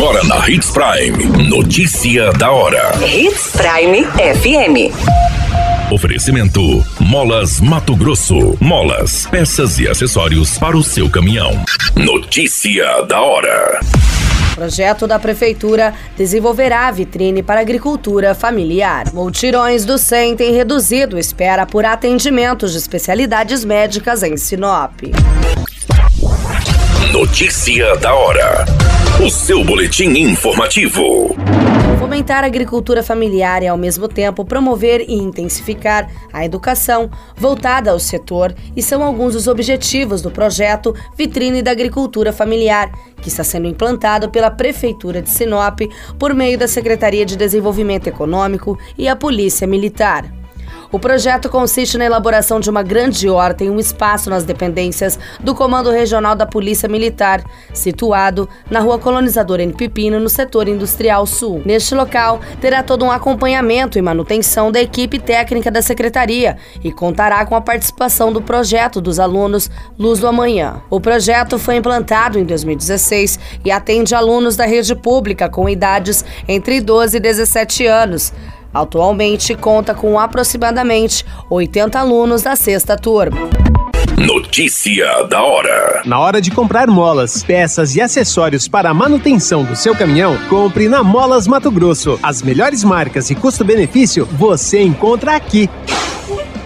Agora na Hits Prime. Notícia da hora. Hits Prime FM. Oferecimento: Molas Mato Grosso. Molas, peças e acessórios para o seu caminhão. Notícia da hora. Projeto da Prefeitura desenvolverá a vitrine para agricultura familiar. Multirões do SEM têm reduzido espera por atendimentos de especialidades médicas em Sinop. Notícia da hora. O seu boletim informativo. Fomentar a agricultura familiar e, ao mesmo tempo, promover e intensificar a educação voltada ao setor e são alguns dos objetivos do projeto Vitrine da Agricultura Familiar, que está sendo implantado pela Prefeitura de Sinop por meio da Secretaria de Desenvolvimento Econômico e a Polícia Militar. O projeto consiste na elaboração de uma grande horta em um espaço nas dependências do Comando Regional da Polícia Militar, situado na Rua Colonizador em Pepino, no setor industrial sul. Neste local, terá todo um acompanhamento e manutenção da equipe técnica da Secretaria e contará com a participação do projeto dos alunos Luz do Amanhã. O projeto foi implantado em 2016 e atende alunos da rede pública com idades entre 12 e 17 anos. Atualmente conta com aproximadamente 80 alunos da sexta turma. Notícia da hora. Na hora de comprar molas, peças e acessórios para a manutenção do seu caminhão, compre na Molas Mato Grosso. As melhores marcas e custo-benefício você encontra aqui.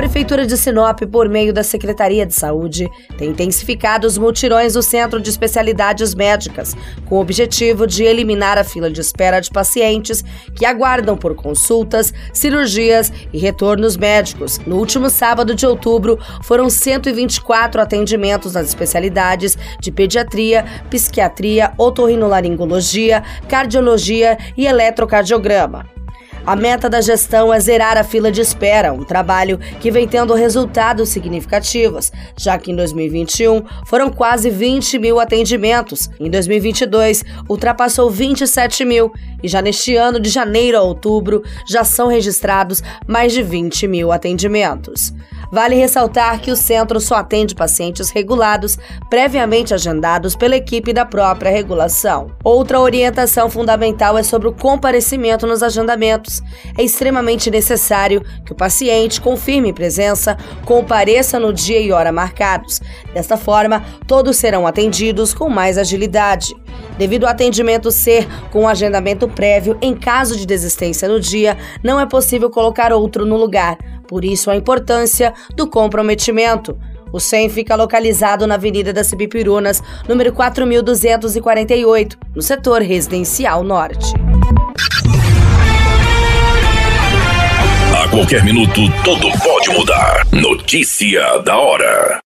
Prefeitura de Sinop, por meio da Secretaria de Saúde, tem intensificado os multirões do Centro de Especialidades Médicas, com o objetivo de eliminar a fila de espera de pacientes que aguardam por consultas, cirurgias e retornos médicos. No último sábado de outubro, foram 124 atendimentos nas especialidades de pediatria, psiquiatria, otorrinolaringologia, cardiologia e eletrocardiograma. A meta da gestão é zerar a fila de espera, um trabalho que vem tendo resultados significativos, já que em 2021 foram quase 20 mil atendimentos, em 2022 ultrapassou 27 mil e já neste ano, de janeiro a outubro, já são registrados mais de 20 mil atendimentos. Vale ressaltar que o centro só atende pacientes regulados, previamente agendados pela equipe da própria regulação. Outra orientação fundamental é sobre o comparecimento nos agendamentos. É extremamente necessário que o paciente confirme presença, compareça no dia e hora marcados. Desta forma, todos serão atendidos com mais agilidade. Devido ao atendimento ser com agendamento prévio, em caso de desistência no dia, não é possível colocar outro no lugar. Por isso, a importância do comprometimento. O SEM fica localizado na Avenida das Cibipirunas, número 4248, no setor residencial norte. A qualquer minuto, tudo pode mudar. Notícia da hora.